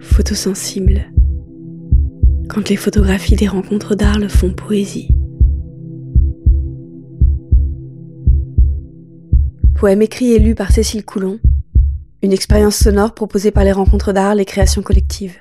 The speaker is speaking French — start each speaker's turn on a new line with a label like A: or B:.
A: Photosensible. Quand les photographies des rencontres d'art le font poésie. Poème écrit et lu par Cécile Coulon. Une expérience sonore proposée par les rencontres d'art les créations collectives.